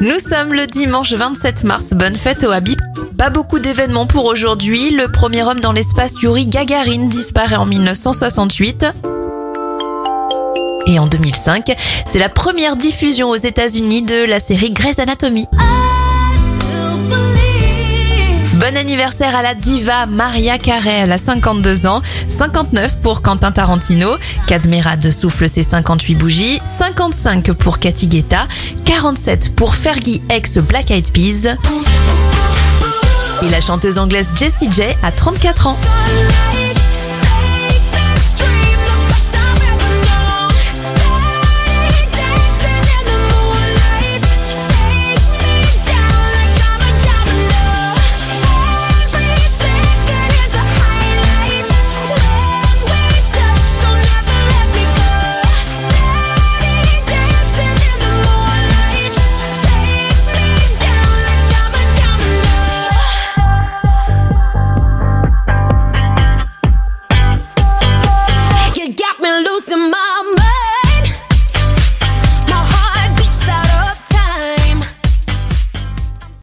Nous sommes le dimanche 27 mars, bonne fête au Habib. Pas beaucoup d'événements pour aujourd'hui. Le premier homme dans l'espace, Yuri Gagarin, disparaît en 1968. Et en 2005, c'est la première diffusion aux États-Unis de la série Grey's Anatomy. Anniversaire à la diva Maria Carey, elle a 52 ans, 59 pour Quentin Tarantino, Cadmerade souffle ses 58 bougies, 55 pour Cathy Guetta, 47 pour Fergie ex Black Eyed Peas. Et la chanteuse anglaise Jessie J a 34 ans. to my